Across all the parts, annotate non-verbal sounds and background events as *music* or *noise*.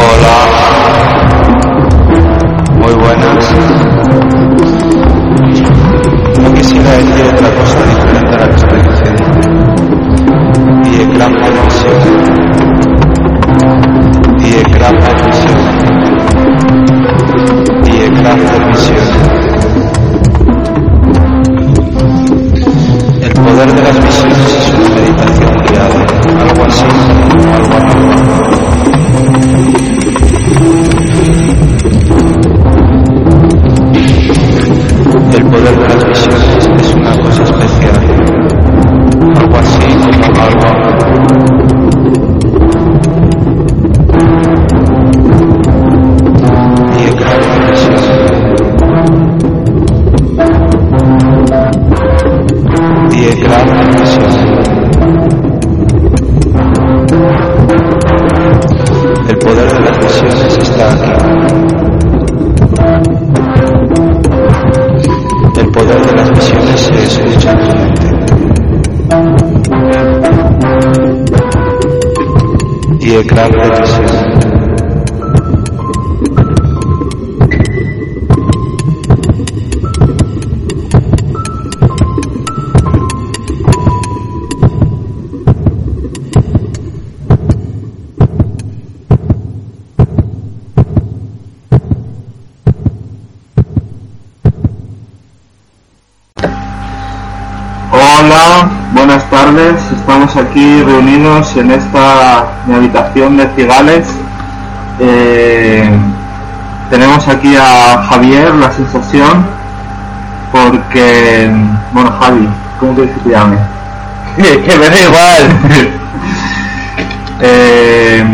all en esta mi habitación de Cigales. Eh, tenemos aquí a Javier, la sensación, porque, bueno, Javi, ¿cómo quieres que te llame? que me da igual. *laughs* Eh,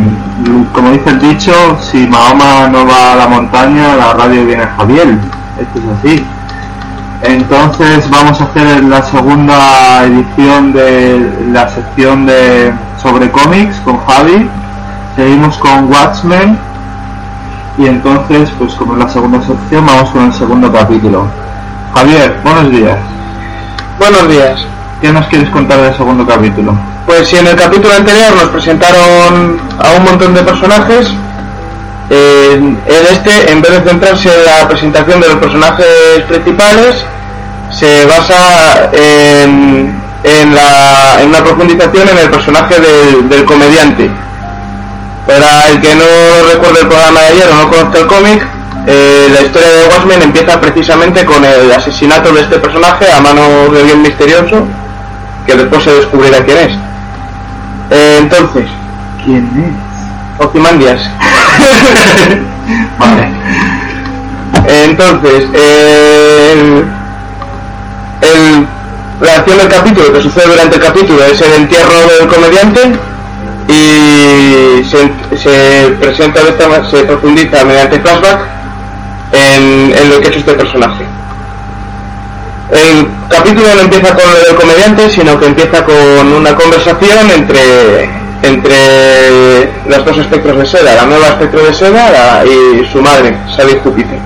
como dice el dicho, si Mahoma no va a la montaña, la radio viene a Javier. Esto es así. Entonces vamos a hacer la segunda edición de la sección de sobre cómics con Javi. Seguimos con Watchmen y entonces, pues como es la segunda sección, vamos con el segundo capítulo. Javier, buenos días. Buenos días. ¿Qué nos quieres contar del segundo capítulo? Pues si en el capítulo anterior nos presentaron a un montón de personajes, en en este, en vez de centrarse en la presentación de los personajes principales, se basa en, en, la, en una profundización en el personaje del, del comediante. Para el que no recuerde el programa de ayer o no conozca el cómic, eh, la historia de Watchmen empieza precisamente con el asesinato de este personaje a mano de alguien misterioso, que después se descubrirá quién es. Eh, entonces, ¿Quién es? Ozymandias. Vale. Entonces, el, el- la acción del capítulo que sucede durante el capítulo es el entierro del comediante y se, se presenta se profundiza mediante flashback en, en lo que hecho este personaje. El capítulo no empieza con lo del comediante, sino que empieza con una conversación entre, entre los dos espectros de seda, la nueva espectro de seda la- y su madre, Sally Júpiter.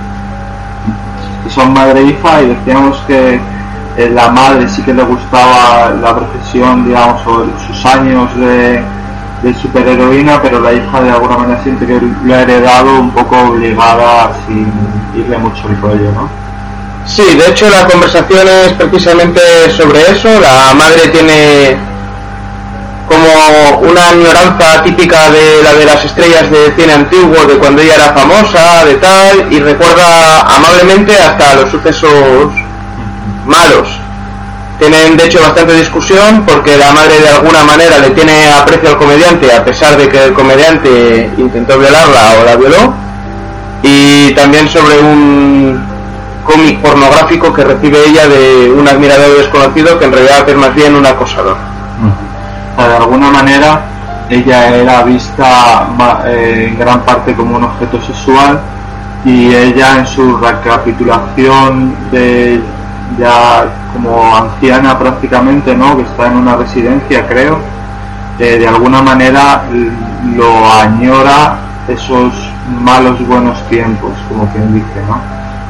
y son madre e hija y decíamos que eh, la madre sí que le gustaba la profesión, digamos, o sus años de, de superheroína, pero la hija de alguna manera siente que lo ha heredado un poco obligada sin irle mucho el rollo, ¿no? Sí, de hecho la conversación es precisamente sobre eso. La madre tiene una añoranza típica de la de las estrellas de cine antiguo, de cuando ella era famosa, de tal, y recuerda amablemente hasta los sucesos malos. Tienen de hecho bastante discusión porque la madre de alguna manera le tiene aprecio al comediante a pesar de que el comediante intentó violarla o la violó. Y también sobre un cómic pornográfico que recibe ella de un admirador desconocido que en realidad es más bien un acosador. De alguna manera ella era vista eh, en gran parte como un objeto sexual y ella en su recapitulación de ya como anciana prácticamente, ¿no? Que está en una residencia, creo, eh, de alguna manera lo añora esos malos buenos tiempos, como quien dice, ¿no?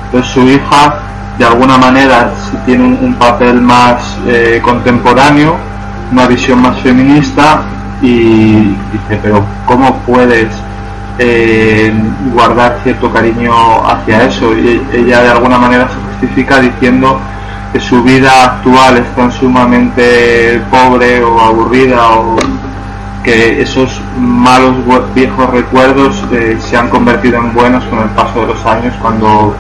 Entonces su hija, de alguna manera, tiene un, un papel más eh, contemporáneo, una visión más feminista y dice, pero ¿cómo puedes eh, guardar cierto cariño hacia eso. Y ella de alguna manera se justifica diciendo que su vida actual es tan sumamente pobre o aburrida o que esos malos viejos recuerdos eh, se han convertido en buenos con el paso de los años cuando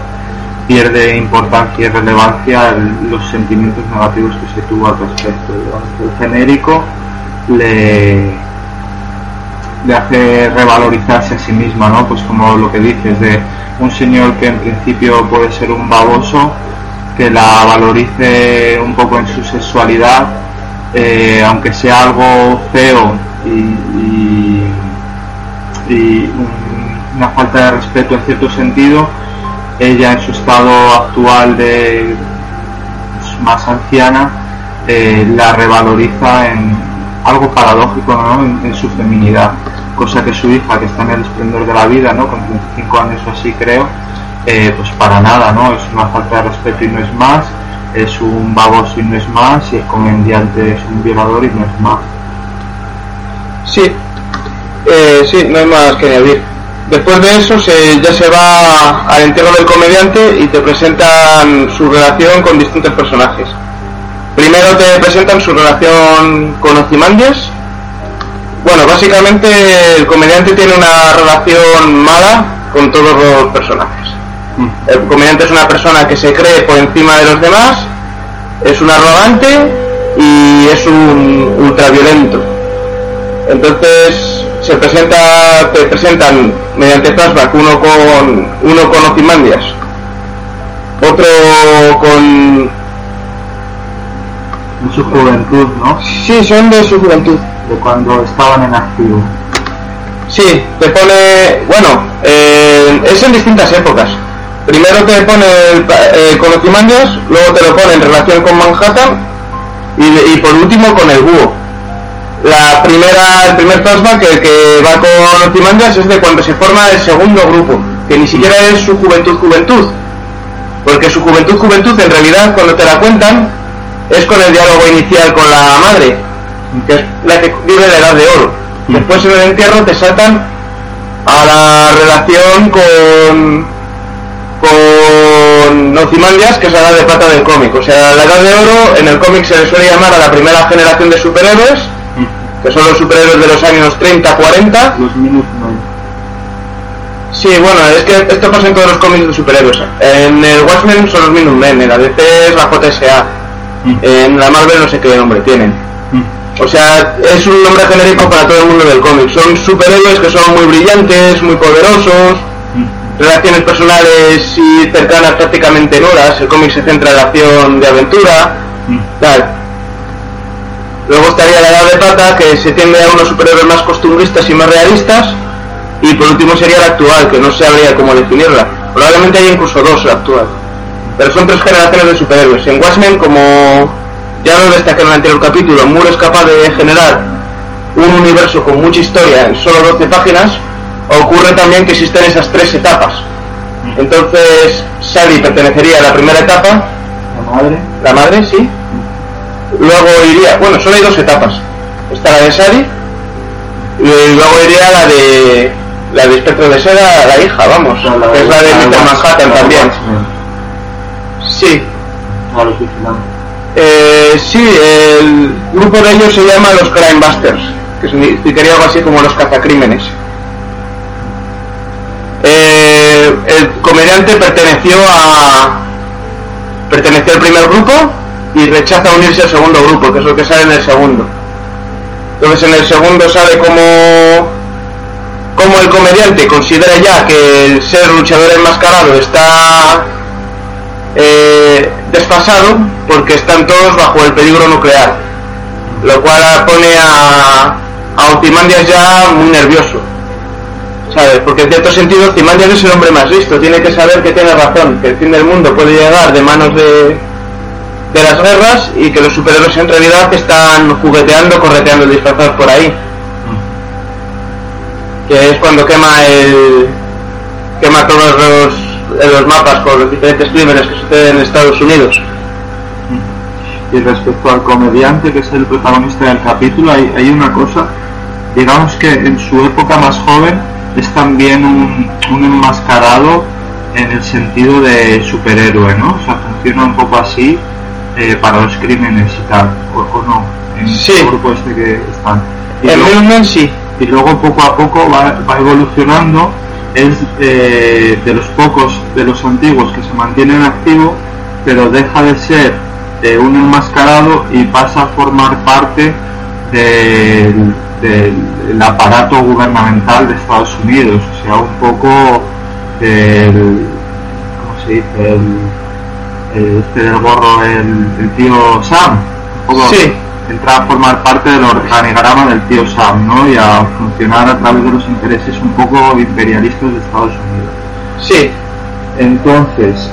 pierde importancia y relevancia los sentimientos negativos que se tuvo al respecto. El genérico le, le hace revalorizarse a sí misma, ¿no? Pues como lo que dices de un señor que en principio puede ser un baboso, que la valorice un poco en su sexualidad, eh, aunque sea algo feo y, y una falta de respeto en cierto sentido, ella en su estado actual de más anciana eh, la revaloriza en algo paradójico en, su feminidad cosa que su hija que está en el esplendor de la vida ¿no? con 35 años o así creo eh, pues para nada no es una falta de respeto y no es más es un baboso y no es más y el comediante es un violador y no es más. Sí. Eh, sí no hay más que añadir Después de eso se, ya se va al entierro del comediante y te presentan su relación con distintos personajes. Primero te presentan su relación con Ozymandias. Bueno, básicamente el comediante tiene una relación mala con todos los personajes. El comediante es una persona que se cree por encima de los demás, es un arrogante y es un ultraviolento. Entonces se presenta, te presentan mediante flashback uno con uno con Ozymandias, otro con su juventud, ¿no? Sí, son de su juventud. De cuando estaban en activo. Sí, te pone, bueno, eh, es en distintas épocas. Primero te pone eh, con Ozymandias, luego te lo pone en relación con Manhattan y, y por último con el búho la primera, el primer flashback que, va con Ozymandias es de cuando se forma el segundo grupo, que ni siquiera es su juventud juventud, porque su juventud juventud en realidad cuando te la cuentan es con el diálogo inicial con la madre, que es la que vive la edad de oro. Después en el entierro te saltan a la relación con con Ozymandias, que es la edad de plata del cómic. O sea, la edad de oro en el cómic se le suele llamar a la primera generación de superhéroes que son los superhéroes de los años 30, 40. Los Minutemen. Sí, bueno, es que esto pasa en todos los cómics de superhéroes. En el Watchmen son los Minutemen, en la DC es la JSA, mm. en la Marvel no sé qué nombre tienen. Mm. O sea, es un nombre genérico para todo el mundo del cómic. Son superhéroes que son muy brillantes, muy poderosos, mm. relaciones personales y cercanas prácticamente nulas. El cómic se centra en la acción de aventura, tal. Luego estaría la edad de plata, que se tiende a unos superhéroes más costumbristas y más realistas. Y por último sería la actual, que no sabría cómo definirla. Probablemente hay incluso dos la actual. Pero son tres generaciones de superhéroes. En Watchmen, como ya lo destaqué en el anterior capítulo, Moore es capaz de generar un universo con mucha historia en solo 12 páginas. Ocurre también que existen esas tres etapas. Entonces, Sally pertenecería a la primera etapa. La madre. La madre, sí luego iría, bueno, solo hay dos etapas. Está la de Sari y luego iría la de la de Espectro de Seda, la hija, vamos, que es la de Mr. Manhattan también. Sí. Eh, sí, el grupo de ellos se llama los Crime Busters, que significaría algo así como los cazacrímenes. Eh, el comediante perteneció a perteneció al primer grupo y rechaza unirse al segundo grupo, que es lo que sale en el segundo. Entonces en el segundo sale como, como el comediante considera ya que el ser luchador enmascarado está eh, desfasado porque están todos bajo el peligro nuclear, lo cual pone a, a Ozymandias ya muy nervioso. ¿Sabes? Porque en cierto sentido Ozymandias es el hombre más listo, tiene que saber que tiene razón, que el fin del mundo puede llegar de manos de, de las guerras y que los superhéroes en realidad están jugueteando, correteando disfrazados por ahí. Que es cuando quema el quema todos los, los mapas con los diferentes crímenes que suceden en Estados Unidos. Y respecto al comediante que es el protagonista del capítulo, hay, hay una cosa, digamos que en su época más joven es también un, un enmascarado en el sentido de superhéroe, ¿no? O sea, funciona un poco así eh, para los crímenes y tal, o, o no, en Sí. el grupo este que están. Y El luego- sí. y luego poco a poco va, va evolucionando es eh, de los pocos de los antiguos que se mantienen activos pero deja de ser eh, un enmascarado y pasa a formar parte del, del aparato gubernamental de Estados Unidos o sea un poco del ¿cómo se dice? el este del gorro el, el tío Sam Sí. entra a formar parte del organigrama del tío Sam, ¿no? Y a funcionar a través de los intereses un poco imperialistas de Estados Unidos. Sí. Entonces,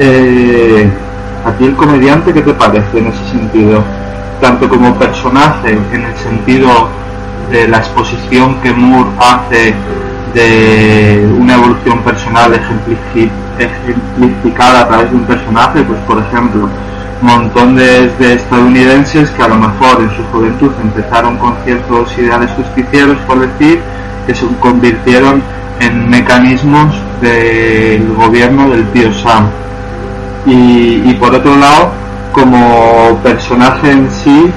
eh, ¿a ti el comediante qué te parece en ese sentido? Tanto como personaje, en el sentido de la exposición que Moore hace de una evolución personal ejemplifi- ejemplificada a través de un personaje, pues por ejemplo, montones de estadounidenses que a lo mejor en su juventud empezaron con ciertos ideales justicieros, por decir, que se convirtieron en mecanismos del gobierno del tío Sam. Y, y por otro lado, como personaje en sí,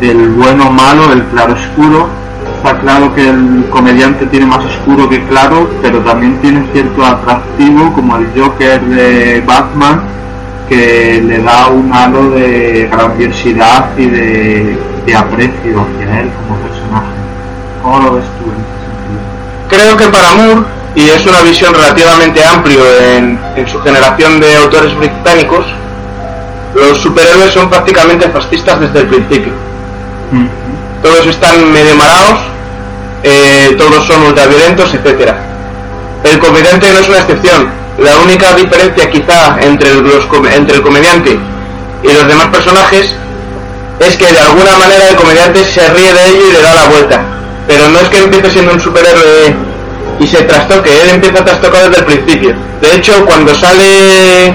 el bueno malo, el claro oscuro, está claro que el comediante tiene más oscuro que claro, pero también tiene cierto atractivo, como el Joker de Batman, que le da un halo de grandiosidad y de, de aprecio hacia él como personaje. ¿Cómo lo ves tú en ese sentido? Creo que para Moore, y es una visión relativamente amplia en, en su generación de autores británicos, los superhéroes son prácticamente fascistas desde el principio. Todos están medio marados, eh, todos son ultraviolentos, etcétera. El comediante no es una excepción. La única diferencia quizá entre, los, come- entre el comediante y los demás personajes es que de alguna manera el comediante se ríe de ello y le da la vuelta. Pero no es que empiece siendo un superhéroe y se trastoque, él empieza a trastocar desde el principio. De hecho, cuando sale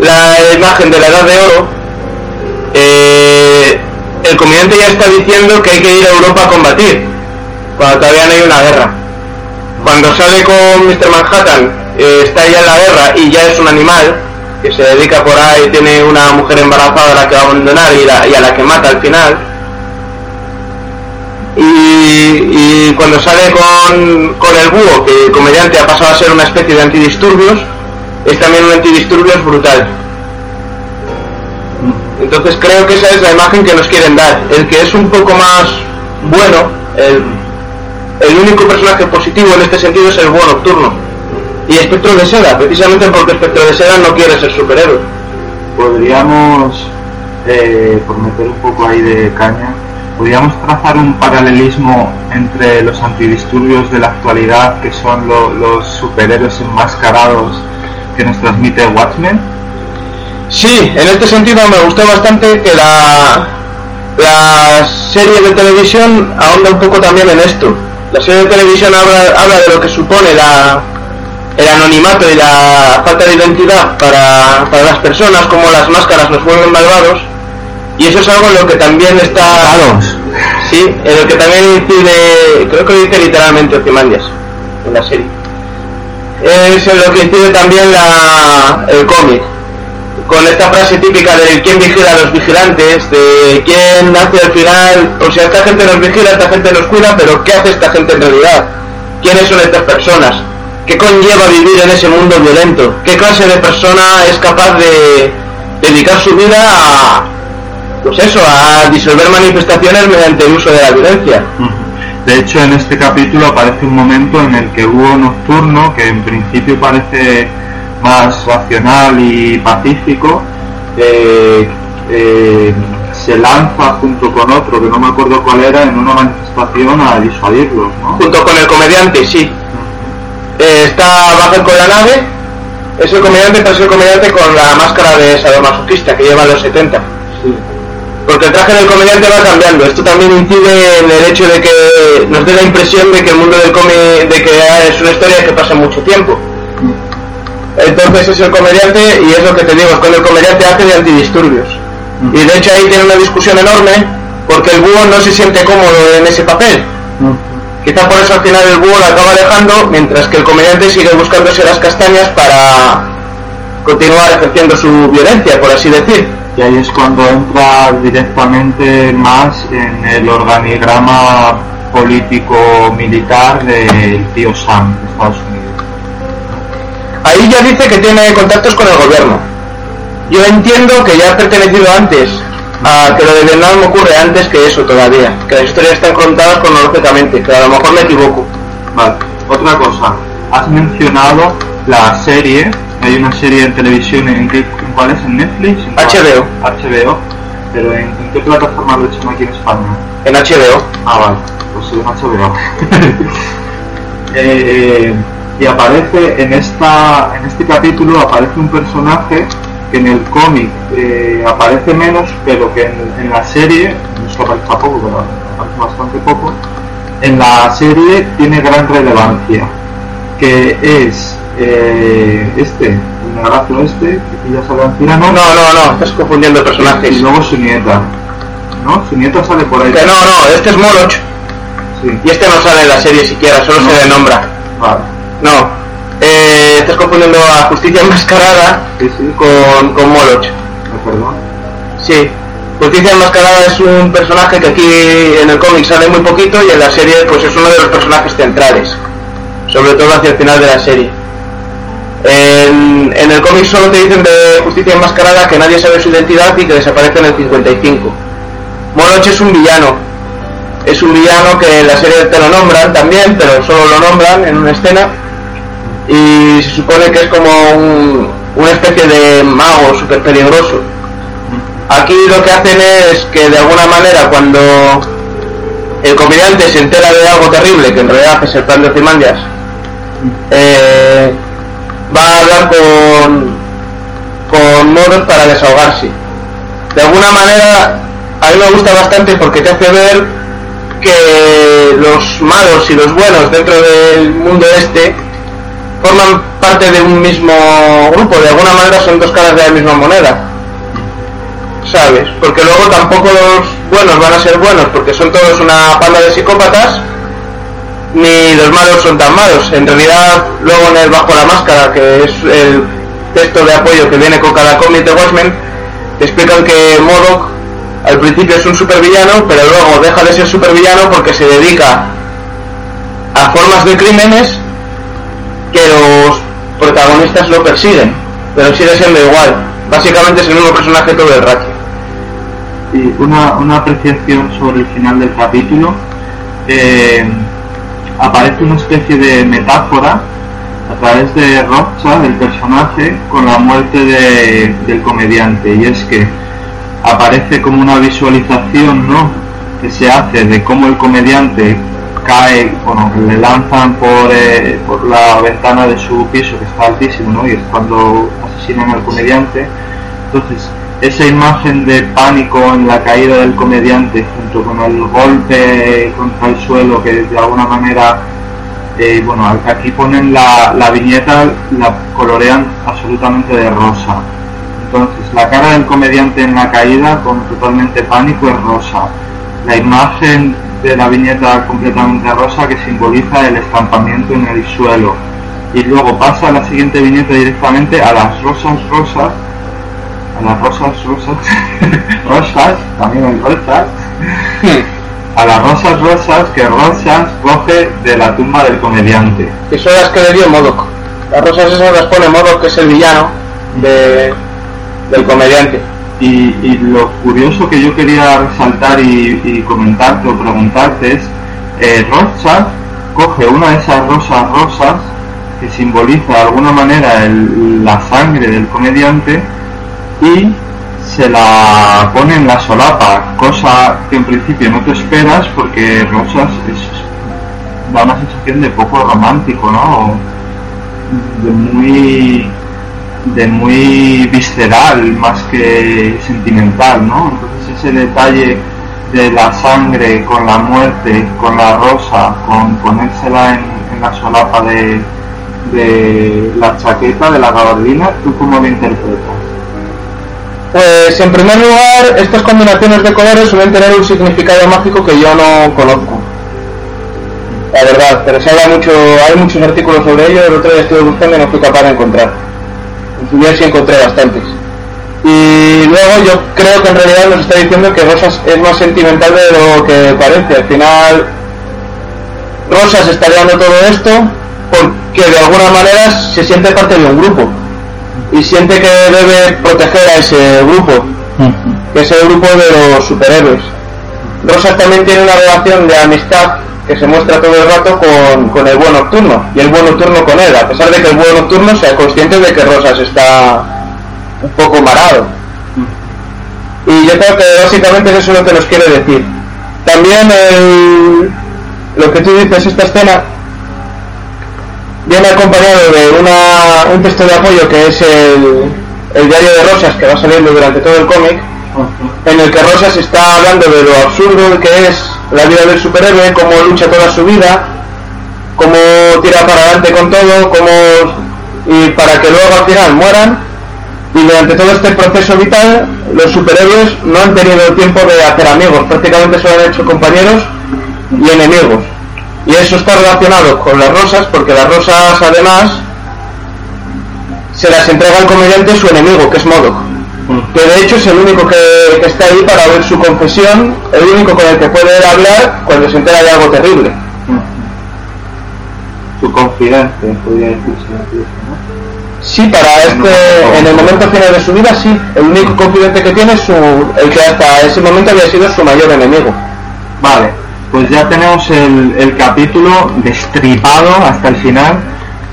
la imagen de la Edad de Oro, eh, el comediante ya está diciendo que hay que ir a Europa a combatir, cuando todavía no hay una guerra. Cuando sale con Mr. Manhattan, eh, está ya en la guerra y ya es un animal, que se dedica por ahí, tiene una mujer embarazada a la que va a abandonar y, la- y a la que mata al final. Y, y cuando sale con, con el búho, que el comediante ha pasado a ser una especie de antidisturbios, es también un antidisturbios brutal. Entonces creo que esa es la imagen que nos quieren dar. El que es un poco más bueno, el, único personaje positivo en este sentido es el búho nocturno. Y Espectro de Seda, precisamente porque Espectro de Seda no quiere ser superhéroe. Podríamos, eh, por meter un poco ahí de caña, podríamos trazar un paralelismo entre los antidisturbios de la actualidad, que son lo- los superhéroes enmascarados que nos transmite Watchmen. Sí, en este sentido me gustó bastante que la, la serie de televisión ahonda un poco también en esto. La serie de televisión habla, habla de lo que supone la, el anonimato y la falta de identidad para, para las personas, como las máscaras nos vuelven malvados. Y eso es algo en lo que también está... Sí, en lo que también incide, creo que lo dice literalmente Ozymandias en la serie. Es en lo que incide también la, el cómic con esta frase típica de quién vigila a los vigilantes, de quién hace al final, o sea, esta gente nos vigila, esta gente nos cuida, pero ¿qué hace esta gente en realidad? ¿Quiénes son estas personas? ¿Qué conlleva vivir en ese mundo violento? ¿Qué clase de persona es capaz de dedicar su vida a, pues eso, a disolver manifestaciones mediante el uso de la violencia? De hecho, en este capítulo aparece un momento en el que Hugo Nocturno, que en principio parece más racional y pacífico, eh, eh, se lanza junto con otro, que no me acuerdo cuál era, en una manifestación a disuadirlos, ¿no? junto con el comediante, sí. Eh, está baja con la nave, es el comediante, pero es el comediante con la máscara de sadomasoquista que lleva los 70. Porque el traje del comediante va cambiando. Esto también incide en el hecho de que nos dé la impresión de que el mundo del cómic, de que es una historia que pasa mucho tiempo. Entonces es el comediante y es lo que te digo, es cuando el comediante hace de antidisturbios. Y de hecho ahí tiene una discusión enorme porque el búho no se siente cómodo en ese papel. Quizá por eso al final el búho la acaba alejando, mientras que el comediante sigue buscándose las castañas para continuar ejerciendo su violencia, por así decir. Y ahí es cuando entra directamente más en el organigrama político-militar del tío Sam de Estados Unidos. Ahí ya dice que tiene contactos con el gobierno. Yo entiendo que ya ha pertenecido antes a que lo de Vietnam ocurre antes que eso todavía, que las historias están contadas cronológicamente, que a lo mejor me equivoco. Vale, otra cosa, has mencionado la serie, hay una serie en televisión, ¿en, qué, en cuál es? ¿En Netflix? ¿En? HBO. HBO, pero ¿en, en qué plataforma lo echan aquí en España? En HBO. Ah, vale, pues soy un HBO. Eh, y aparece en esta en este capítulo aparece un personaje que en el cómic eh, aparece menos, pero que en, en la serie, no es que aparezca poco, pero aparece bastante poco, en la serie tiene gran relevancia, que es eh, este, el negrazo este, que pilla a la anciana, No, no, no, estás confundiendo y personajes. luego su nieta, ¿no? Su nieta sale por ahí. Que no, no, este es Moloch. Sí, Y este no sale en la serie siquiera, solo No. se le nombra. vale. No. Eh, estás confundiendo a Justicia Enmascarada Sí, sí, con, con Moloch. me perdón. Sí. Justicia Enmascarada es un personaje que aquí en el cómic sale muy poquito y en la serie pues es uno de los personajes centrales. Sobre todo hacia el final de la serie. En, en el cómic solo te dicen de Justicia Enmascarada que nadie sabe su identidad y que desaparece en el 55. Moloch es un villano. Es un villano que en la serie te lo nombran también, pero solo lo nombran en una escena. Y se supone que es como un- una especie de mago súper peligroso. Aquí lo que hacen es que de alguna manera cuando el comediante se entera de algo terrible, que en realidad es el plan de Ozymandias, eh, va a hablar con, con Moros para desahogarse. De alguna manera a mí me gusta bastante porque te hace ver que los malos y los buenos dentro del mundo este forman parte de un mismo grupo, de alguna manera son dos caras de la misma moneda. ¿Sabes? Porque luego tampoco los buenos van a ser buenos porque son todos una panda de psicópatas, ni los malos son tan malos. En realidad, luego en el Bajo la Máscara, que es el texto de apoyo que viene con cada cómic de Watchmen, explican que Modok al principio es un supervillano, pero luego deja de ser supervillano porque se dedica a formas de crímenes que los protagonistas lo persiguen, pero sigue siendo igual. Básicamente es el mismo personaje todo el rato. Y una, una apreciación sobre el final del capítulo. eh, aparece una especie de metáfora a través de Rocha, del personaje, con la muerte de- del comediante. Y es que aparece como una visualización ¿no? que se hace de cómo el comediante cae, bueno, le lanzan por, eh, por la ventana de su piso, que está altísimo, ¿no? y es cuando asesinan al comediante. Entonces, esa imagen de pánico en la caída del comediante junto con el golpe contra el suelo que de alguna manera, eh, bueno, aquí ponen la, la viñeta, la colorean absolutamente de rosa. Entonces, la cara del comediante en la caída con totalmente pánico es rosa. La imagen de la viñeta completamente rosa que simboliza el estampamiento en el suelo. Y luego pasa a la siguiente viñeta directamente a las rosas rosas a las rosas rosas *laughs* rosas también hay rosas a las rosas rosas que rosas coge de la tumba del comediante Que son las que le dio Modok. Las rosas esas las pone Modok, que es el villano de, del comediante. Y, lo curioso que yo quería resaltar y, comentarte o preguntarte es eh, coge una de esas rosas rosas que simboliza de alguna manera la sangre del comediante y se la pone en la solapa, cosa que en principio no te esperas porque Rosas da una sensación de poco romántico, ¿no? De muy de muy visceral más que sentimental, ¿no? Entonces ese detalle de la sangre con la muerte, con la rosa, con ponérsela en, la solapa de, de la chaqueta, de la gabardina, ¿tú cómo lo interpretas? Pues en primer lugar, estas combinaciones de colores suelen tener un significado mágico que yo no conozco. la verdad, pero se habla mucho, hay muchos artículos sobre ello, el otro día estuve buscando y no fui capaz de encontrar. Día sí encontré bastantes. Y luego yo creo que en realidad nos está diciendo que Rosas es más sentimental de lo que parece. Al final, Rosas está dando todo esto porque de alguna manera se siente parte de un grupo y siente que debe proteger a ese grupo, que es el grupo de los superhéroes. Rosas también tiene una relación de amistad que se muestra todo el rato con, con el buen nocturno y el buen nocturno con él, a pesar de que el buen nocturno sea consciente de que Rosas está un poco marado. Y yo creo que básicamente eso es lo que nos quiere decir. También el, lo que tú dices, esta escena viene acompañado de una, un texto de apoyo que es el, el diario de Rosas que va saliendo durante todo el cómic, en el que Rosas está hablando de lo absurdo que es la vida del superhéroe, cómo lucha toda su vida, cómo tira para adelante con todo, cómo y para que luego al final mueran. Y durante todo este proceso vital, los superhéroes no han tenido tiempo de hacer amigos, prácticamente solo han hecho compañeros y enemigos. Y eso está relacionado con las rosas, porque las rosas además se las entrega al comediante su enemigo, que es Modoc. Que de hecho es el único que, que está ahí para ver su confesión, el único con el que puede hablar cuando se entera de algo terrible. Su confidente, podría decirse. Sí, para este, en el momento final de su vida, sí. El único confidente que tiene es su, el que hasta ese momento había sido su mayor enemigo. Vale, pues ya tenemos el, el capítulo destripado hasta el final,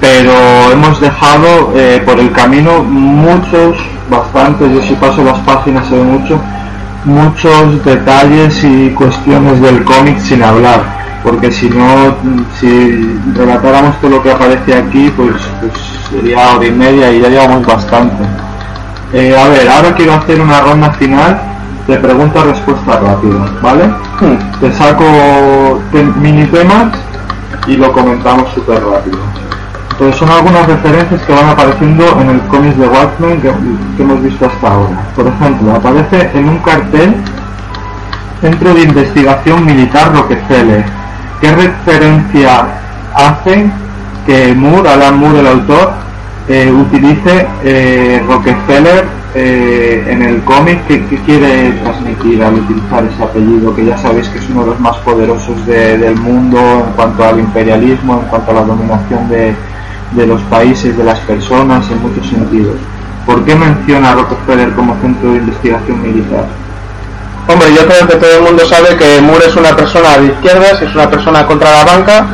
pero hemos dejado eh, por el camino muchos, bastantes, yo si paso las páginas se ve mucho, muchos detalles y cuestiones del cómic sin hablar, porque si no, si relatáramos todo lo que aparece aquí, pues, pues sería hora y media y ya llevamos bastante. Eh, a ver, ahora quiero hacer una ronda final de pregunta-respuesta rápida, ¿vale? Te saco te- mini temas y lo comentamos súper rápido. Entonces son algunas referencias que van apareciendo en el cómic de Watchmen que, que hemos visto hasta ahora. Por ejemplo, aparece en un cartel Centro de Investigación Militar Rockefeller. ¿Qué referencia hace que Moore, Alan Moore, el autor, eh, utilice eh, Rockefeller eh, en el cómic? ¿Qué, qué quiere transmitir al utilizar ese apellido? Que ya sabéis que es uno de los más poderosos de- del mundo en cuanto al imperialismo, en cuanto a la dominación de, de los países, de las personas, en muchos sentidos. ¿Por qué menciona a Rockefeller como centro de investigación militar? Hombre, yo creo que todo el mundo sabe que Moore es una persona de izquierdas, es una persona contra la banca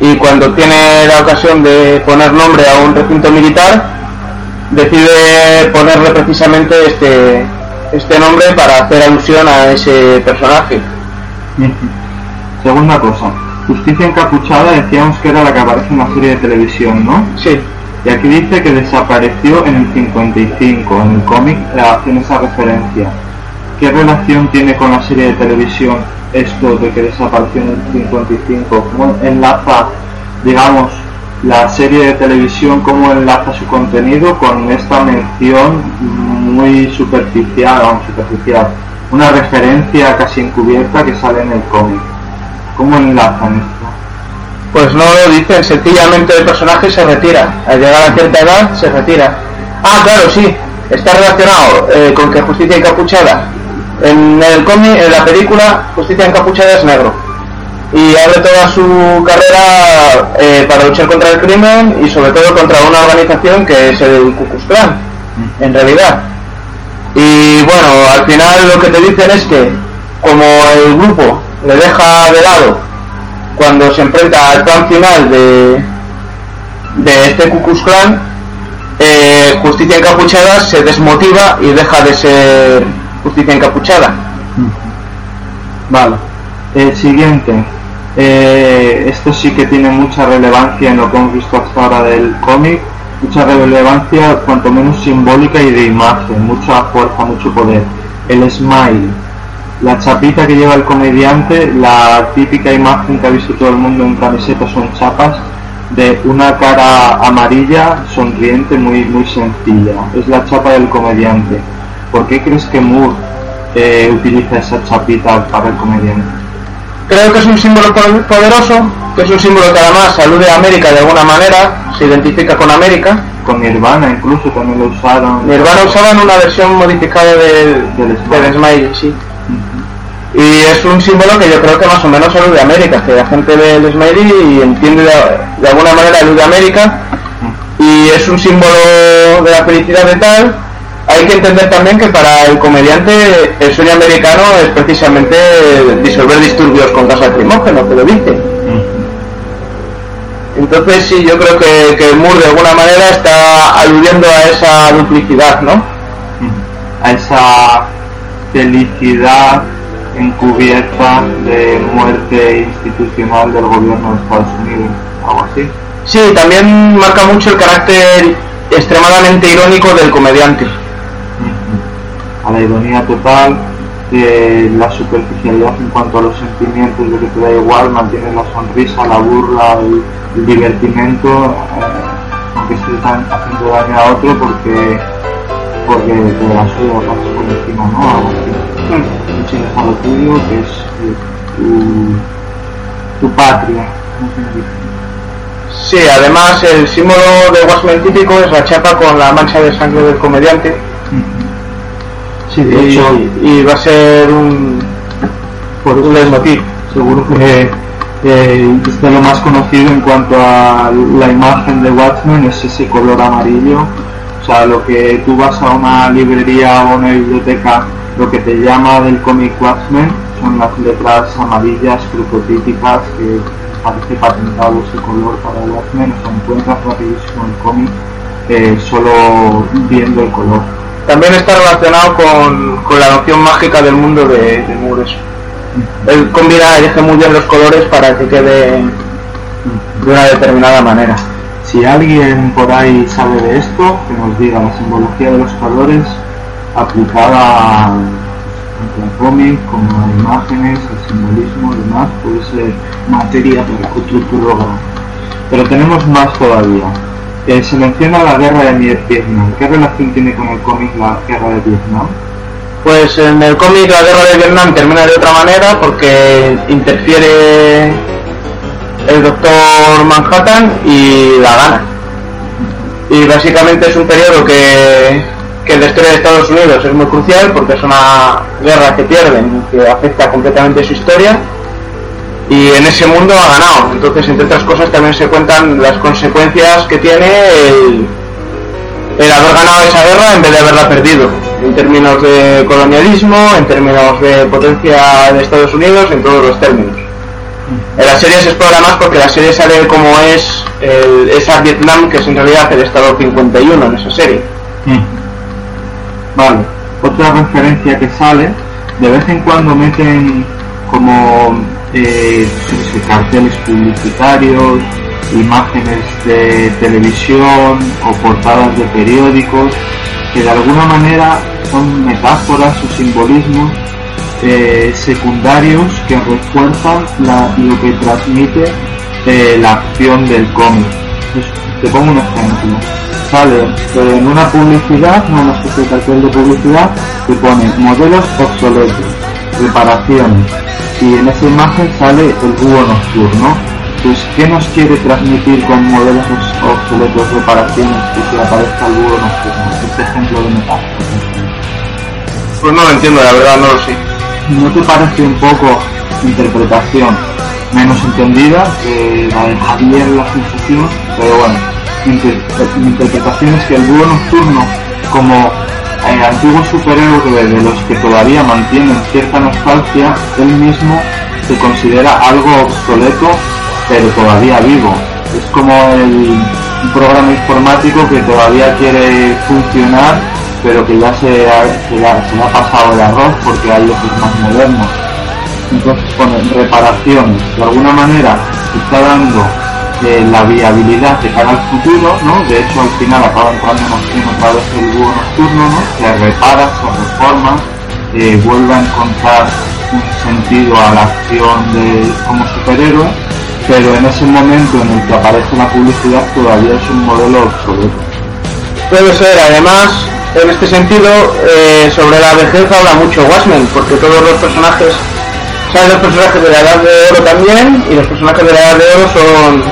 y cuando tiene la ocasión de poner nombre a un recinto militar decide ponerle precisamente este, este nombre para hacer alusión a ese personaje. Segunda cosa, Justicia Encapuchada decíamos que era la que aparece en la serie de televisión, ¿no? Sí, Y aquí dice que desapareció en el 55, en el cómic hacen esa referencia. ¿Qué relación tiene con la serie de televisión esto de que desapareció en el 55? ¿Cómo enlaza, digamos, la serie de televisión, cómo enlaza su contenido con esta mención muy superficial, vamos, superficial, una referencia casi encubierta que sale en el cómic? ¿Cómo enlazan esto? pues no lo dicen, sencillamente el personaje se retira, al llegar a cierta edad se retira. Ah, claro, sí, está relacionado eh, con que Justicia Encapuchada, en el cómic, en la película, Justicia Encapuchada es negro. Y abre toda su carrera eh, para luchar contra el crimen y sobre todo contra una organización que es el Ku Klux Klan, en realidad. Y bueno, al final lo que te dicen es que como el grupo le deja de lado cuando se enfrenta al plan final de, de este Ku Klux Klan, eh, Justicia Encapuchada se desmotiva y deja de ser Justicia Encapuchada. Vale. El siguiente. Eh, esto sí que tiene mucha relevancia en lo que hemos visto hasta ahora del cómic. Mucha relevancia, cuanto menos simbólica y de imagen. Mucha fuerza, mucho poder. El smile. La chapita que lleva el comediante, la típica imagen que ha visto todo el mundo en camisetas o en chapas, de una cara amarilla, sonriente, muy, muy sencilla. Es la chapa del comediante. ¿Por qué crees que Moore eh, utiliza esa chapita para el comediante? Creo que es un símbolo po- poderoso que es un símbolo que además alude a América de alguna manera, se identifica con América. Con Nirvana incluso también lo usaron. Nirvana usaban una versión modificada del, Del smile. del smile, sí. Y es un símbolo que yo creo que más o menos alude a América, que la gente ve el smiley y entiende de, de alguna manera alude a América. Y es un símbolo de la felicidad de tal. Hay que entender también que para el comediante el sueño americano es precisamente disolver disturbios con gas lacrimógeno, que lo dice. Entonces sí, yo creo que, que Moore de alguna manera está aludiendo a esa duplicidad, ¿no? a esa felicidad encubierta de muerte institucional del gobierno de Estados Unidos, algo así. Sí, también marca mucho el carácter extremadamente irónico del comediante. A la ironía total, de la superficialidad en cuanto a los sentimientos, de que te da igual, mantienes la sonrisa, la burla, el, el divertimento, eh, aunque se están haciendo daño a otro porque porque te la ¿no? A lo tuyo, que es eh, tu, tu patria. Sí, además el símbolo de Watchmen típico es la chapa con la mancha de sangre del comediante. Sí, de Y, hecho, y va a ser un, por un leitmotiv. seguro que eh, es de lo más conocido en cuanto a la imagen de Watchmen es ese color amarillo. O sea, lo que tú vas a una librería o una biblioteca, lo que te llama del cómic Watchmen son las letras amarillas prototípicas que parece patentado ese color para Watchmen. O sea, encuentras rapidísimo el cómic eh, solo viendo el color. También está relacionado con, con la noción mágica del mundo de, de Moore. eso. Él combina elige muy bien los colores para que quede de una determinada manera. Si alguien por ahí sabe de esto, que nos diga la simbología de los colores aplicada al cómic como a imágenes, al simbolismo y demás, puede ser materia para otro programa. Pero tenemos más todavía. Eh, se menciona la guerra de Vietnam. ¿Qué relación tiene con el cómic la guerra de Vietnam? Pues en el cómic la guerra de Vietnam termina de otra manera porque interfiere el doctor Manhattan y la gana. Y básicamente es un periodo que, que en la historia de Estados Unidos es muy crucial porque es una guerra que pierden, que afecta completamente su historia. Y en ese mundo ha ganado. Entonces, entre otras cosas, también se cuentan las consecuencias que tiene el, el haber ganado esa guerra en vez de haberla perdido, en términos de colonialismo, en términos de potencia de Estados Unidos, en todos los términos. En la serie se explora más porque la serie sale como es el, esa Vietnam, que es en realidad el Estado 51 en esa serie. Vale, otra referencia que sale, de vez en cuando meten como eh, carteles publicitarios, imágenes de televisión o portadas de periódicos, que de alguna manera son metáforas o simbolismos eh, secundarios que refuerzan la- lo que transmite eh, la acción del cómic. Entonces, te pongo un ejemplo. Sale eh, en una publicidad, no una especie de publicidad, que pone modelos obsoletos, reparaciones, y en esa imagen sale el búho nocturno. Pues, ¿qué nos quiere transmitir con modelos obs- obsoletos, reparaciones y que aparezca el búho nocturno? Este ejemplo de metáfora. Pues no lo entiendo, la verdad, no lo sé. ¿No te parece un poco interpretación menos entendida que la de Javier la sensación? Pero bueno, mi interpretación es que el búho nocturno, como eh, antiguo superhéroe de los que todavía mantienen cierta nostalgia, él mismo se considera algo obsoleto, pero todavía vivo. Es como el, programa informático que todavía quiere funcionar, pero que ya se ha, se ha- se ha pasado el arroz porque hay otros más modernos. Entonces pone reparaciones. De alguna manera está dando eh, la viabilidad de cara al futuro, ¿no? De hecho al final acaba entrando en otra vez el búho nocturno, ¿no? Se repara, se reforma, eh, vuelve a encontrar un sentido a la acción de como superhéroe, pero en ese momento en el que aparece la publicidad todavía es un modelo obsoleto. Puede ser, además, en este sentido, eh, sobre la vejez habla mucho Watchmen, porque todos los personajes Salen los personajes de la Edad de Oro también, y los personajes de la Edad de Oro son...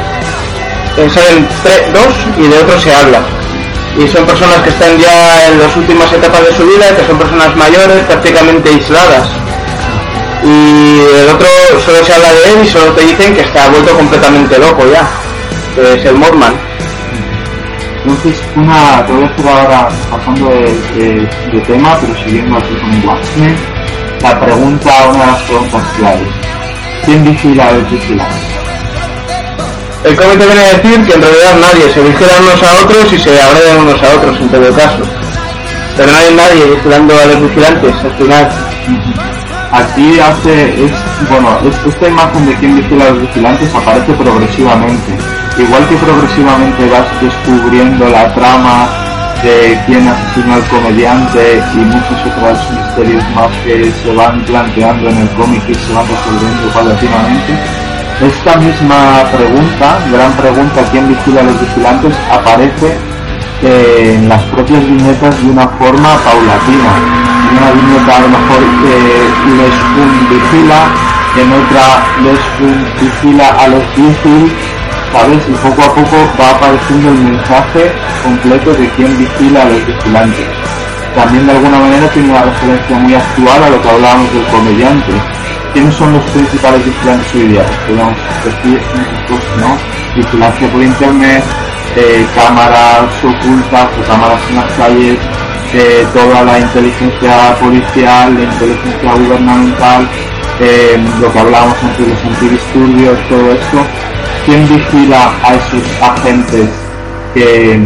eh, salen tres, dos y de otros se habla. Y son personas que están ya en las últimas etapas de su vida, que son personas mayores, prácticamente aisladas. Y el otro solo se habla de él y solo te dicen que está vuelto completamente loco ya, que es el Morman. Entonces, una, te voy a hacer ahora, pasando de, de- de tema, pero siguiendo aquí con Watchmen, la pregunta, una de las preguntas claves. ¿Quién vigila a los vigilantes? El cómic te viene a decir que en realidad nadie, se vigilan unos a otros y se agreden unos a otros en todo caso. Pero no hay nadie vigilando a los vigilantes al final. Aquí hace, es, bueno, es- esta imagen de quién vigila a los vigilantes aparece progresivamente. Igual que progresivamente vas descubriendo la trama de quién asesinó al comediante y muchos otros misterios más que se van planteando en el cómic y se van resolviendo paulatinamente. Esta misma pregunta, gran pregunta, ¿quién vigila a los vigilantes? aparece en las propias viñetas de una forma paulatina. En una viñeta a lo mejor eh, Leskun vigila, en otra Leskun vigila a los Vigil, ¿sabes? Y poco a poco va apareciendo el mensaje completo de quién vigila a los vigilantes. También de alguna manera tiene una referencia muy actual a lo que hablábamos del comediante. ¿Quiénes son los principales vigilantes hoy día? Decir, pues, ¿no? Vigilancia por internet, eh, cámaras ocultas o cámaras en las calles, eh, toda la inteligencia policial, la inteligencia gubernamental, eh, lo que hablábamos antes de los antidisturbios, todo esto. ¿Quién vigila a esos agentes que,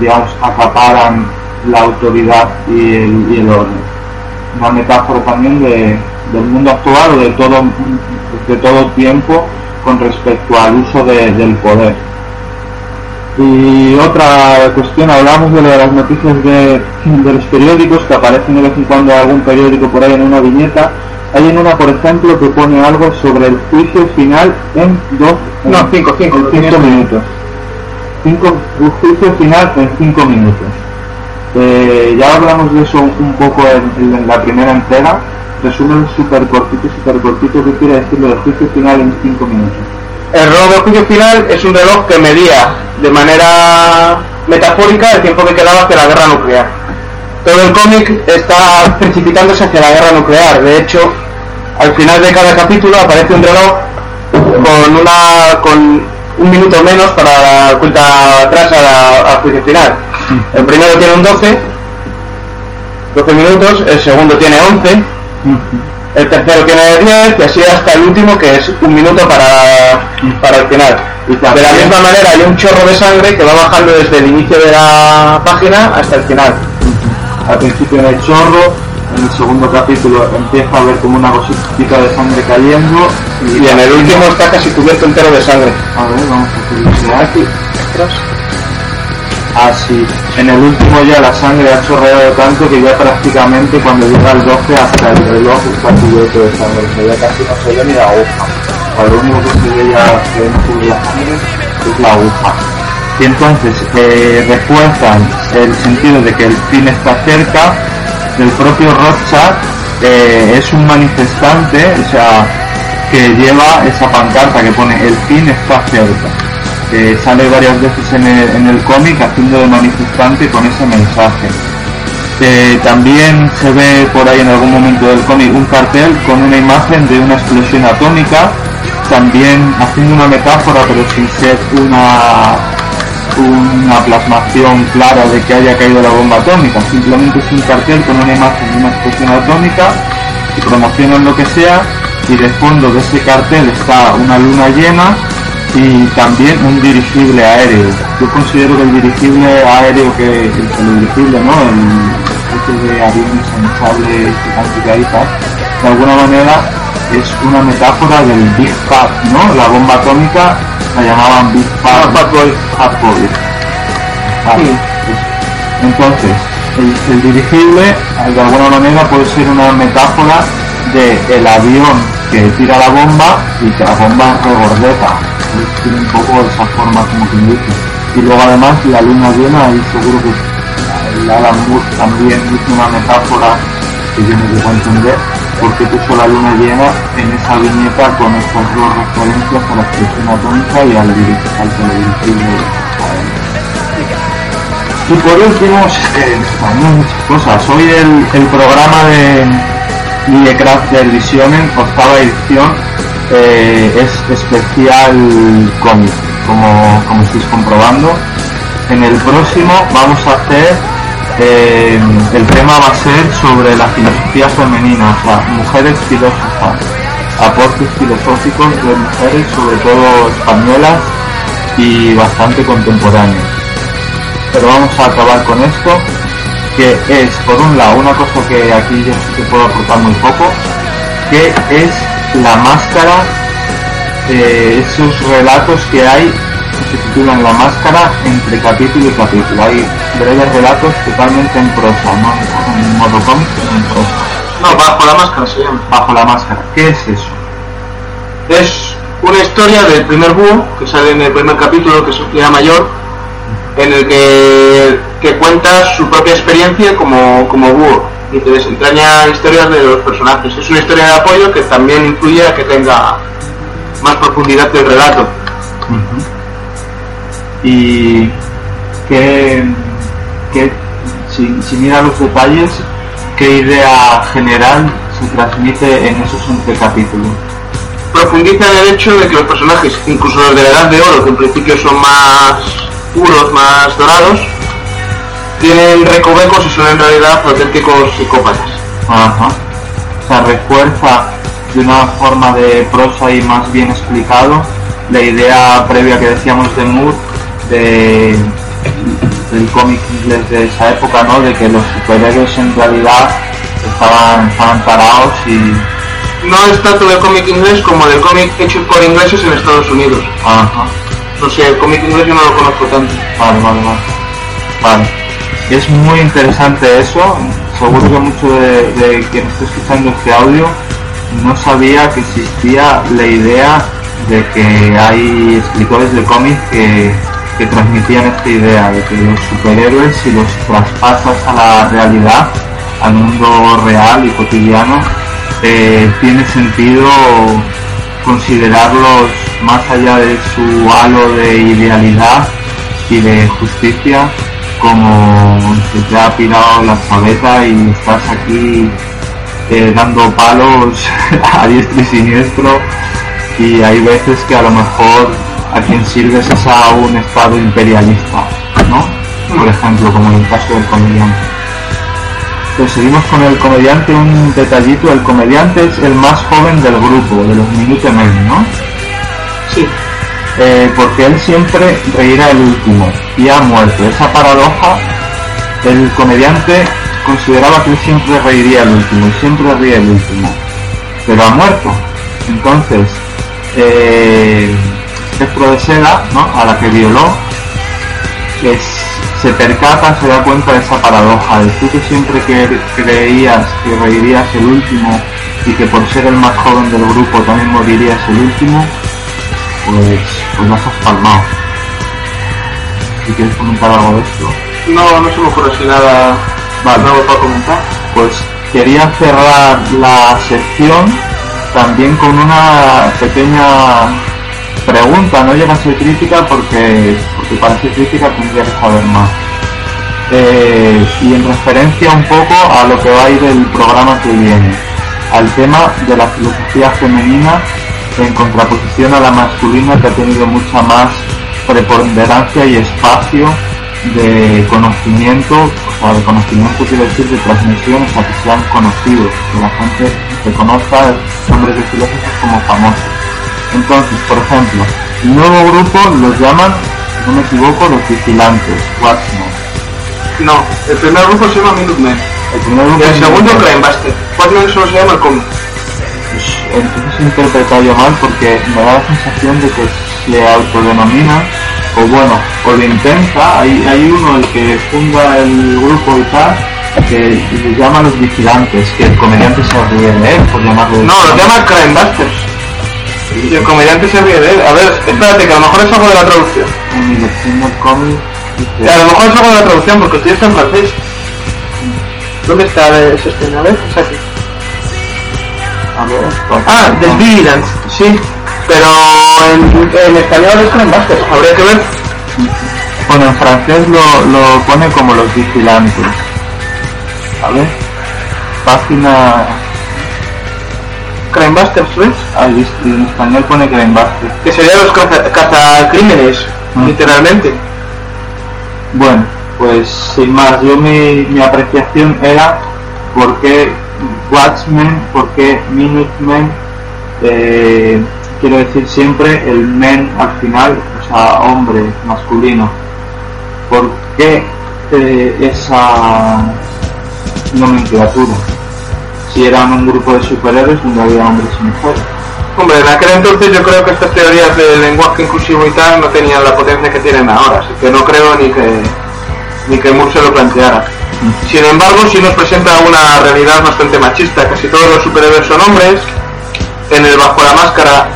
digamos, acaparan la autoridad y el, y el orden? Una metáfora también de, del mundo actual o de todo, de todo tiempo con respecto al uso de- del poder. Y otra cuestión, hablamos de lo de las noticias de, de los periódicos, que aparecen de vez en cuando algún periódico por ahí en una viñeta. Hay en una, por ejemplo, que pone algo sobre el juicio final en dos, No, en- cinco, cinco, en cinco minutos. Cinco, un juicio final en cinco minutos. Eh, ya hablamos de eso un poco en, en la primera entrega. Resumen súper cortito, súper cortito, ¿qué quiere decir lo del juicio final en cinco minutos? El reloj del juicio final es un reloj que medía de manera metafórica el tiempo que quedaba hacia la guerra nuclear. Todo el cómic está precipitándose hacia la guerra nuclear. De hecho, al final de cada capítulo aparece un reloj con una con un minuto menos para la cuenta atrás al juicio final. El primero tiene un 12, 12 minutos, el segundo tiene 11, el tercero tiene 10 y así hasta el último que es un minuto para, para el final. Y De la misma manera hay un chorro de sangre que va bajando desde el inicio de la página hasta el final. Al principio en el chorro, en el segundo capítulo empieza a ver como una cosita de sangre cayendo Y en el último está casi cubierto entero de sangre. A ver, vamos a curiosidad aquí. Así, en el último ya la sangre ha chorreado tanto que ya prácticamente cuando llega el 12 hasta el reloj está cubierto de sangre. Ya casi no se ve ni la aguja. O lo único que se ve ya que no cubre la sangre es la aguja. Y entonces eh, refuerzan el sentido de que el fin está cerca. El propio Rothschild eh, es un manifestante, o sea, que lleva esa pancarta que pone el fin está cerca. Que sale varias veces en el, en el cómic haciendo de manifestante con ese mensaje. También se ve por ahí en algún momento del cómic un cartel con una imagen de una explosión atómica, también haciendo una metáfora pero sin ser una, una plasmación clara de que haya caído la bomba atómica, simplemente es un cartel con una imagen de una explosión atómica y promocionan lo que sea y de fondo de ese cartel está una luna llena y también un dirigible aéreo. Yo considero que el dirigible aéreo que el, el dirigible, ¿no? El especie de aviones ensambles anticaídas, de alguna manera es una metáfora del Big Fat, ¿no? La bomba atómica la llamaban Big Fat, Fat Boy. Fat Boy. Vale, Sí. pues, entonces, el, el dirigible de alguna manera puede ser una metáfora de el avión que tira la bomba y que la bomba regordeta. Tiene un poco esa forma como que me. Y luego además la luna llena y seguro que el Alan Moore también hizo una metáfora que yo no puedo entender porque puso la luna llena en esa viñeta con estas dos referencias a la expresión atómica y al al y por último, *laughs* que muchas cosas. Hoy el, el programa de Minecraft del Visionen, octava edición, eh, es especial cómic, como, como estáis comprobando. En el próximo vamos a hacer, eh, el tema va a ser sobre la filosofía femenina, o sea, mujeres filósofas, aportes filosóficos de mujeres, sobre todo españolas y bastante contemporáneas. Pero vamos a acabar con esto, que es, por un lado, una cosa que aquí yo sí que puedo aportar muy poco, que es la máscara, eh, esos relatos que hay que se titulan La máscara entre capítulo y capítulo. Hay breves relatos totalmente en prosa, no en modo cómic, en prosa. No, bajo la máscara se llama. Bajo la máscara. ¿Qué es eso? Es una historia del primer búho que sale en el primer capítulo, que es día mayor, en el que, que cuenta su propia experiencia como, como búho y te desentraña historias de los personajes. Es una historia de apoyo que también influye a que tenga más profundidad del relato. Y que, que si, si mira los detalles, ¿qué idea general se transmite en esos 11 capítulos? Profundiza en el hecho de que los personajes, incluso los de la Edad de Oro, que en principio son más puros, más dorados, tienen recovecos y son en realidad auténticos psicópatas. Ajá. O sea, refuerza de una forma de prosa y más bien explicado la idea previa que decíamos de Moore de, del cómic inglés de esa época, ¿no? De que los superhéroes en realidad estaban, estaban parados y... No es tanto del cómic inglés como del cómic hecho por ingleses en Estados Unidos. Ajá. No sé, el cómic inglés yo no lo conozco tanto. Vale, vale, vale. Vale. Es muy interesante eso. Seguro que mucho de, quien esté escuchando este audio no sabía que existía la idea de que hay escritores de cómics que, que transmitían esta idea de que los superhéroes si los traspasas a la realidad, al mundo real y cotidiano, eh, tiene sentido considerarlos más allá de su halo de idealidad y de justicia como se te ha pirado la sabeta y estás aquí eh, dando palos *laughs* a diestro y siniestro y hay veces que a lo mejor a quien sirves es a un estado imperialista, ¿no? Por ejemplo, como en el caso del comediante. Pues seguimos con el comediante, un detallito, el comediante es el más joven del grupo, de los Minutemen, ¿no? Sí. Eh, porque él siempre reirá el último y ha muerto. Esa paradoja, el comediante consideraba que él siempre reiría el último y siempre ríe el último, pero ha muerto. Entonces, eh, de Seda, ¿no? a la que violó, es, se percata, se da cuenta de esa paradoja, de tú que siempre que creías que reirías el último y que por ser el más joven del grupo también morirías el último, pues, pues las has palmado. Si quieres comentar algo de esto. No, no se me ocurre así nada Vale. nuevo para comentar. Pues quería cerrar la sección también con una pequeña pregunta, no llega a ser crítica porque, porque para ser crítica tendría que saber más. Eh, y en referencia un poco a lo que va a ir el programa que viene, al tema de la filosofía femenina en contraposición a la masculina que ha tenido mucha más preponderancia y espacio de conocimiento, o sea, de conocimiento quiero decir de transmisión, o sea, que sean conocidos, que la gente se conozca nombres de filósofos como famosos. Entonces, por ejemplo, el nuevo grupo los llaman, si no me equivoco, los vigilantes, Watchmen. No, el primer grupo se llama Minutemen. El primer grupo Y el segundo. Crimebuster. Watchmen solo se llama el cómic. Pues, entonces yo mal porque me da la sensación de que se autodenomina o bueno, o lo intenta, hay, hay uno el que funda el grupo y tal, que le llama los vigilantes, que el comediante se ríe de él, por llamarlo No, lo llama Crimebusters. Y el comediante se ríe de él. A ver, espérate, que a lo mejor es algo de la traducción. En a lo mejor es algo de la traducción, porque estoy en francés. ¿Dónde está ese escena? A ver, es aquí. Ah, del Vigilance, sí. Pero en, en español es Busters, habría que ver. Bueno, en francés lo, lo pone como los vigilantes. A ver. Página. Crane Busters, ¿ves? Ah, en español pone Crane Busters. Que serían los caza- cazacrímenes, Mm. literalmente. Bueno, pues sin más, yo mi, mi apreciación era por qué Watchmen, por qué Minutemen, eh, quiero decir siempre el men al final, o sea, hombre, masculino. ¿Por qué eh, esa nomenclatura? Si eran un grupo de superhéroes donde había hombres y mujeres. Hombre, en aquel entonces yo creo que estas teorías del lenguaje inclusivo y tal no tenían la potencia que tienen ahora, así que no creo ni que ni que Moore se lo planteara. Sin embargo, sí nos presenta una realidad bastante machista. Casi todos los superhéroes son hombres. En el Bajo la Máscara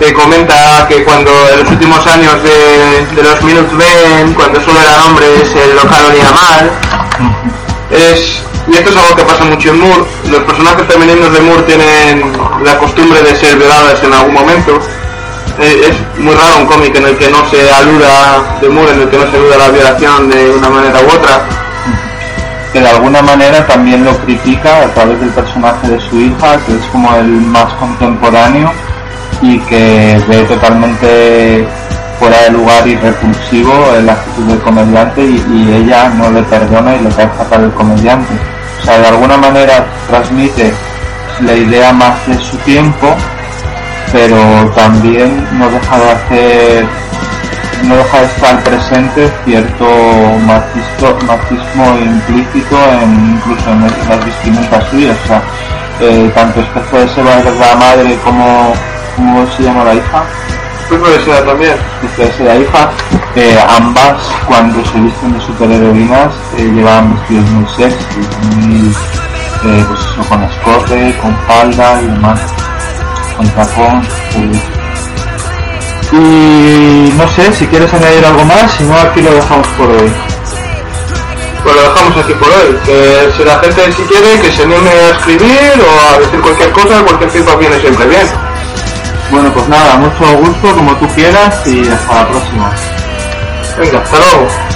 te comenta que cuando en los últimos años de, los Minutemen, cuando solo eran hombres, el local olía mal. Es, y esto es algo que pasa mucho en Moore. Los personajes femeninos de Moore tienen la costumbre de ser violadas en algún momento. Eh, es muy raro un cómic en el que no se aluda de Moore, en el que no se aluda a la violación de una manera u otra. Que de alguna manera también lo critica a través del personaje de su hija, que es como el más contemporáneo y que ve totalmente fuera de lugar y repulsivo la actitud del comediante y, y ella no le perdona y le deja para el comediante. O sea, de alguna manera transmite la idea más de su tiempo, pero también no deja de hacer no deja de estar presente cierto machismo, machismo implícito en, incluso en las vestimentas suyas. O sea, eh, tanto Espejo de Seba es la madre como, ¿cómo se llama la hija? Pues puede ser también. Espejo de Seba hija, eh, ambas cuando se visten de superheroínas eh, llevan vestidos muy sexy, muy, eh, pues eso, con escote, con falda y demás, con tacón. pues, y no sé si quieres añadir algo más, si no aquí lo dejamos por hoy. Pues lo dejamos aquí por hoy. Que si la gente si quiere que se anime a escribir o a decir cualquier cosa, cualquier feedback viene siempre bien. Bueno, pues nada, mucho gusto, como tú quieras, y hasta la próxima. Venga, hasta luego.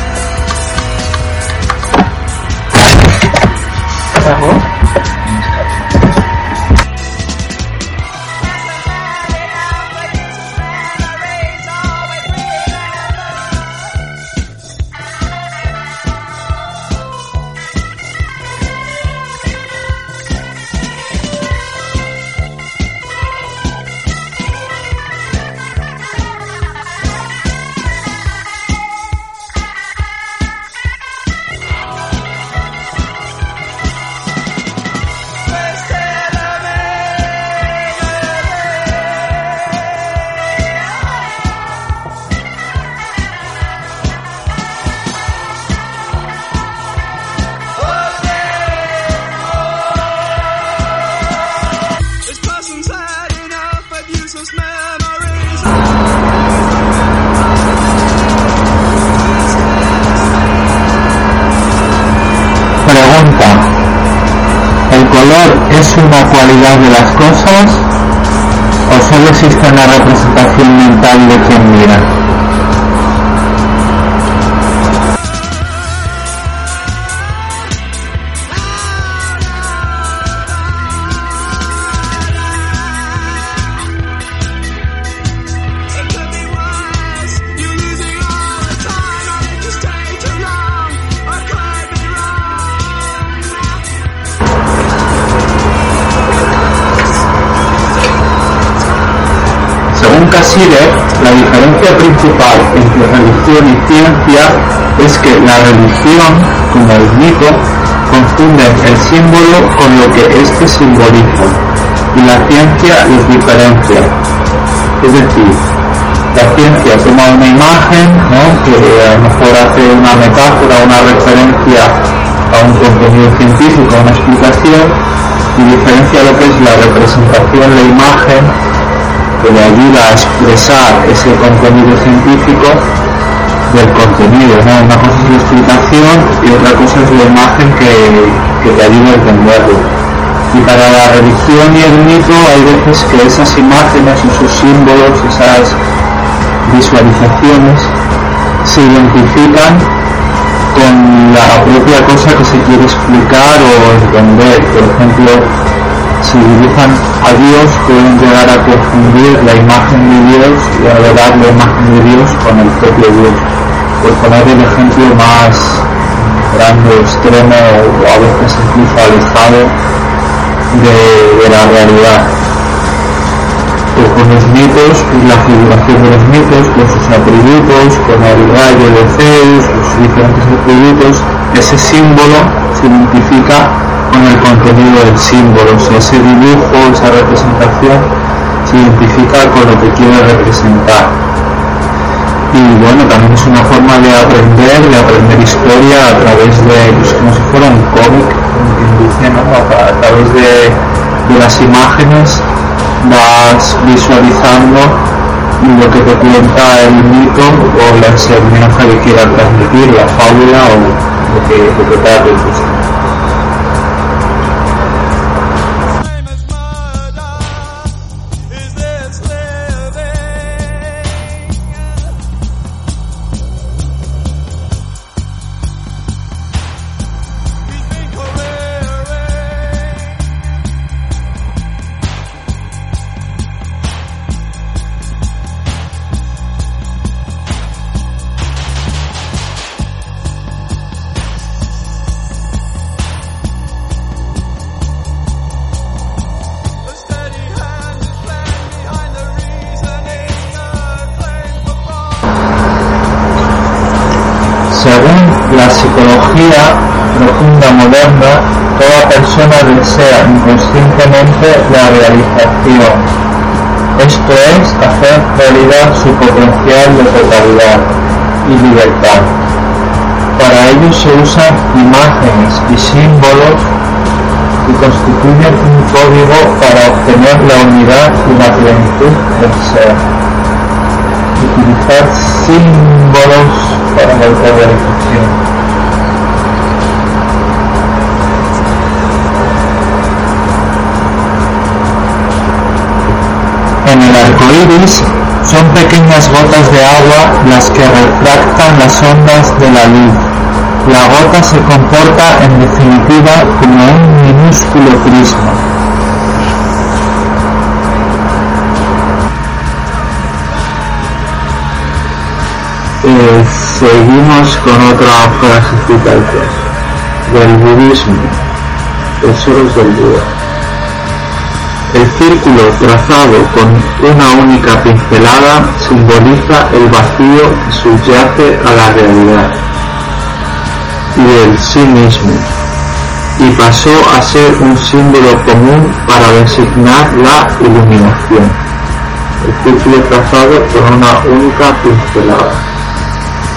Una cualidad de las cosas o solo existe una representación mental de quien mira? La diferencia principal entre religión y ciencia es que la religión, como el mito, confunden el símbolo con lo que éste simboliza, y la ciencia los diferencia. Es decir, la ciencia toma una imagen, ¿no? que a lo mejor hace una metáfora, una referencia a un contenido científico, una explicación, y diferencia lo que es la representación, la imagen, que le ayuda a expresar ese contenido científico del contenido, ¿no? Una cosa es la explicación y otra cosa es la imagen que, que te ayuda a entenderlo. Y para la religión y el mito hay veces que esas imágenes, esos símbolos, esas visualizaciones se identifican con la propia cosa que se quiere explicar o entender. Por ejemplo, si dibujan a Dios pueden llegar a confundir la imagen de Dios y adorar la imagen de Dios con el propio Dios. Por poner el ejemplo más grande, extremo o a veces incluso alejado de, de la realidad. Pues con los mitos, pues la figuración de los mitos, con sus atributos, con el rayo de Zeus, sus diferentes atributos, ese símbolo se identifica con el contenido del símbolo, ese dibujo, esa representación se identifica con lo que quiere representar. Y bueno, también es una forma de aprender, de aprender historia a través de, pues como si fuera un cómic, dice, ¿no? a, través de, de las imágenes vas visualizando lo que te cuenta el mito o la enseñanza que quiera transmitir, la fábula o lo que, lo que te ha profunda moderna, toda persona desea inconscientemente la realización, esto es, hacer realidad su potencial de totalidad y libertad. Para ello se usan imágenes y símbolos que constituyen un código para obtener la unidad y la plenitud del ser utilizar símbolos para la autorrealización. En el arco iris son pequeñas gotas de agua las que refractan las ondas de la luz. La gota se comporta en definitiva como un minúsculo prisma. Eh, seguimos con otra frasecita del budismo, tesoros del Buda. El círculo trazado con una única pincelada simboliza el vacío que subyace a la realidad y el sí mismo, y pasó a ser un símbolo común para designar la iluminación. El círculo trazado con una única pincelada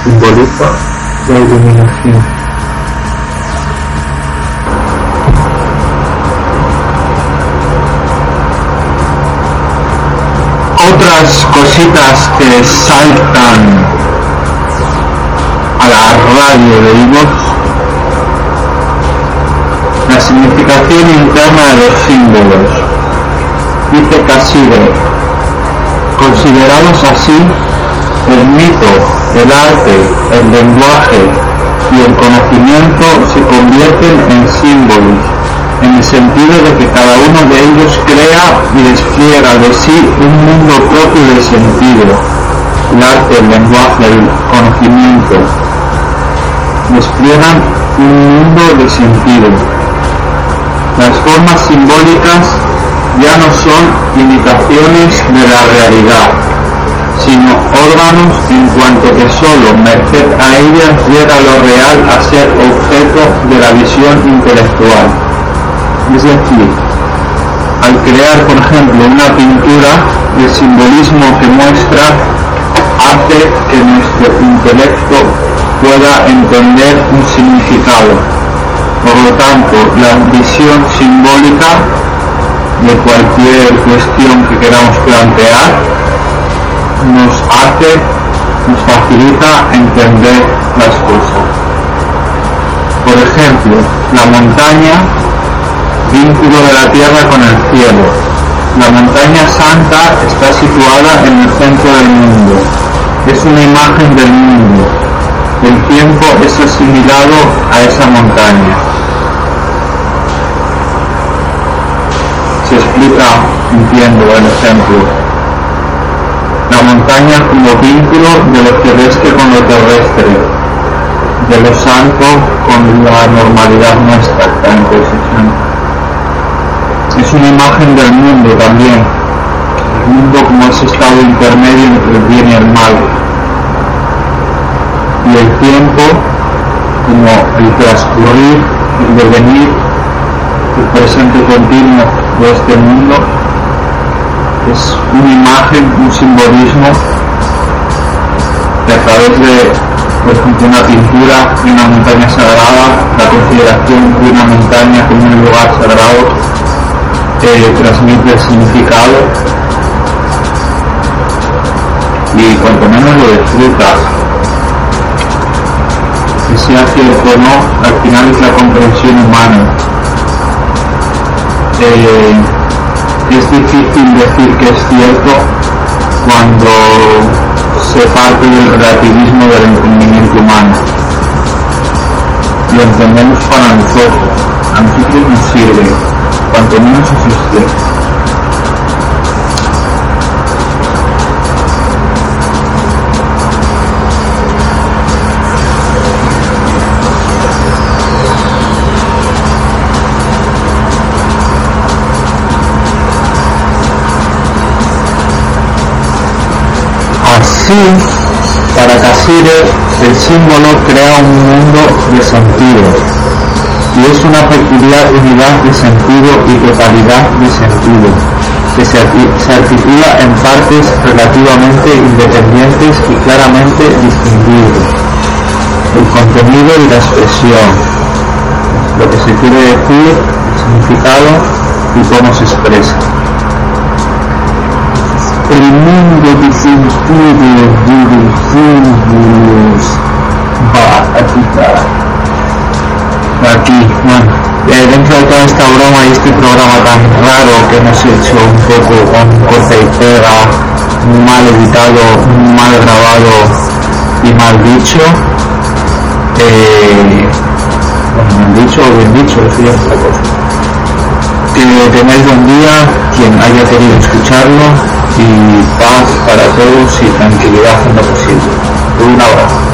simboliza la iluminación. Otras cositas que saltan a la radio de Ivox, la significación interna de los símbolos. Dice Cassider, considerados así, el mito, el arte, el lenguaje y el conocimiento se convierten en símbolos, en el sentido de que cada uno de ellos crea y despliega de sí un mundo propio de sentido. El arte, el lenguaje, el conocimiento despliegan un mundo de sentido. Las formas simbólicas ya no son imitaciones de la realidad, sino órganos en cuanto que solo merced a ellas llega lo real a ser objeto de la visión intelectual. Es decir, al crear, por ejemplo, una pintura, el simbolismo que muestra hace que nuestro intelecto pueda entender un significado. Por lo tanto, la visión simbólica de cualquier cuestión que queramos plantear nos hace, nos facilita entender las cosas. Por ejemplo, la montaña vínculo de la tierra con el cielo. La montaña santa está situada en el centro del mundo. Es una imagen del mundo. El tiempo es asimilado a esa montaña. Se explica, entiendo, el ejemplo. La montaña como vínculo de lo celeste con lo terrestre, de lo santo con la normalidad nuestra, la imposición es una imagen del mundo también, el mundo como ese estado intermedio entre el bien y el mal, y el tiempo como el transcurrir, el devenir, el presente continuo de este mundo, es una imagen, un simbolismo que a través de, por ejemplo, una pintura una montaña sagrada, la consideración de una montaña como un lugar sagrado, transmite el significado y cuanto menos lo disfrutas, que sea cierto o no, al final es la comprensión humana. Eh, es difícil decir que es cierto cuando se parte del relativismo del entendimiento humano. Lo entendemos para nosotros, a nosotros nos sirve, Así, para Casire, el símbolo crea un mundo de sentido, y es una peculiar unidad de sentido y totalidad de sentido, que se, articula en partes relativamente independientes y claramente distinguibles. El contenido y la expresión, lo que se quiere decir, el significado y cómo se expresa. El mundo de sentido de va a quitar aquí, bueno, eh, dentro de toda esta broma y este programa tan raro que hemos hecho un poco con corta y pega, mal editado, mal grabado y mal dicho, eh, mal dicho o bien dicho, eso ya es cosa. Que tengáis buen día, quien haya querido escucharlo, y paz para todos y tranquilidad en lo posible. Un abrazo.